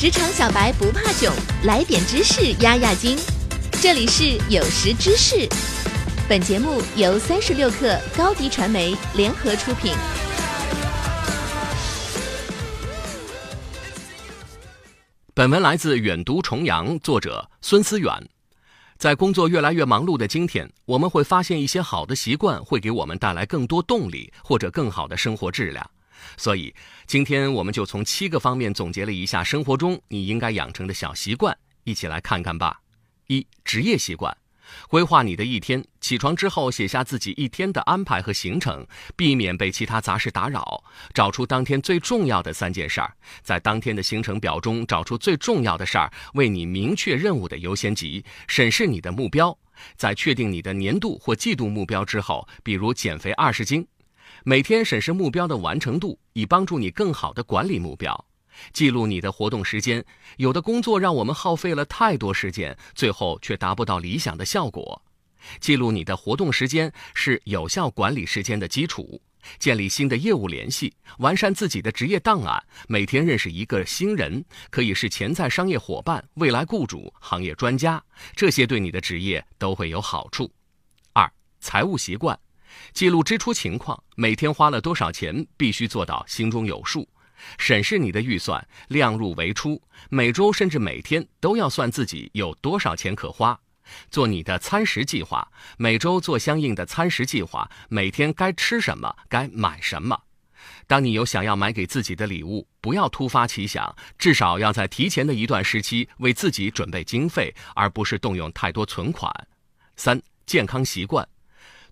职场小白不怕囧，来点知识压压惊。这里是有识知识，本节目由三十六克高低传媒联合出品。本文来自远读重阳，作者孙思远。在工作越来越忙碌的今天，我们会发现一些好的习惯会给我们带来更多动力，或者更好的生活质量。所以，今天我们就从七个方面总结了一下生活中你应该养成的小习惯，一起来看看吧。一、职业习惯，规划你的一天，起床之后写下自己一天的安排和行程，避免被其他杂事打扰，找出当天最重要的三件事儿，在当天的行程表中找出最重要的事儿，为你明确任务的优先级，审视你的目标，在确定你的年度或季度目标之后，比如减肥二十斤。每天审视目标的完成度，以帮助你更好地管理目标。记录你的活动时间，有的工作让我们耗费了太多时间，最后却达不到理想的效果。记录你的活动时间是有效管理时间的基础。建立新的业务联系，完善自己的职业档案，每天认识一个新人，可以是潜在商业伙伴、未来雇主、行业专家，这些对你的职业都会有好处。二、财务习惯。记录支出情况，每天花了多少钱，必须做到心中有数。审视你的预算，量入为出，每周甚至每天都要算自己有多少钱可花。做你的餐食计划，每周做相应的餐食计划，每天该吃什么，该买什么。当你有想要买给自己的礼物，不要突发奇想，至少要在提前的一段时期为自己准备经费，而不是动用太多存款。三、健康习惯。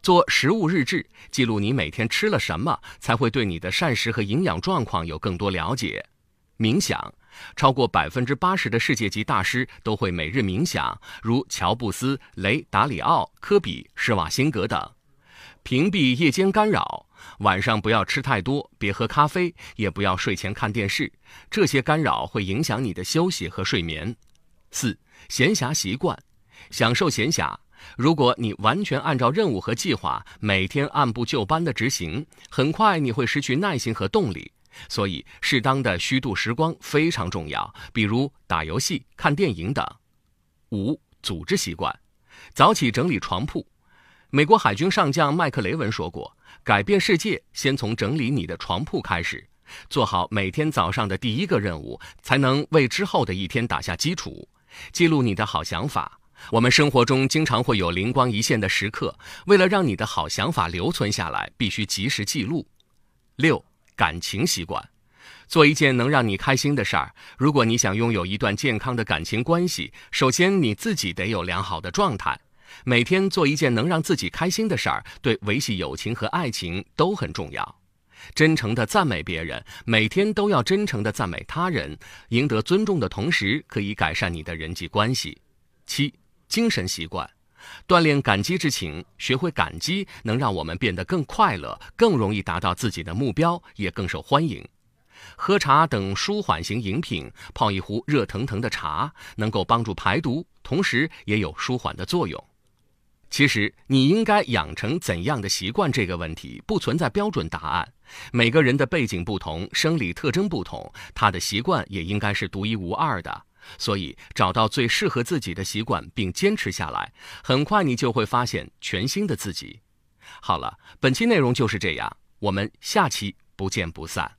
做食物日志，记录你每天吃了什么，才会对你的膳食和营养状况有更多了解。冥想，超过百分之八十的世界级大师都会每日冥想，如乔布斯、雷达里奥、科比、施瓦辛格等。屏蔽夜间干扰，晚上不要吃太多，别喝咖啡，也不要睡前看电视，这些干扰会影响你的休息和睡眠。四、闲暇习惯，享受闲暇。如果你完全按照任务和计划，每天按部就班的执行，很快你会失去耐心和动力。所以，适当的虚度时光非常重要，比如打游戏、看电影等。五、组织习惯，早起整理床铺。美国海军上将麦克雷文说过：“改变世界，先从整理你的床铺开始。做好每天早上的第一个任务，才能为之后的一天打下基础。记录你的好想法。”我们生活中经常会有灵光一现的时刻，为了让你的好想法留存下来，必须及时记录。六、感情习惯，做一件能让你开心的事儿。如果你想拥有一段健康的感情关系，首先你自己得有良好的状态。每天做一件能让自己开心的事儿，对维系友情和爱情都很重要。真诚地赞美别人，每天都要真诚地赞美他人，赢得尊重的同时，可以改善你的人际关系。七。精神习惯，锻炼感激之情，学会感激，能让我们变得更快乐，更容易达到自己的目标，也更受欢迎。喝茶等舒缓型饮品，泡一壶热腾腾的茶，能够帮助排毒，同时也有舒缓的作用。其实，你应该养成怎样的习惯这个问题，不存在标准答案。每个人的背景不同，生理特征不同，他的习惯也应该是独一无二的。所以，找到最适合自己的习惯并坚持下来，很快你就会发现全新的自己。好了，本期内容就是这样，我们下期不见不散。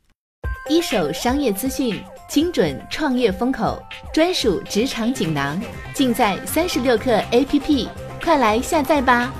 一手商业资讯，精准创业风口，专属职场锦囊，尽在三十六课 APP，快来下载吧。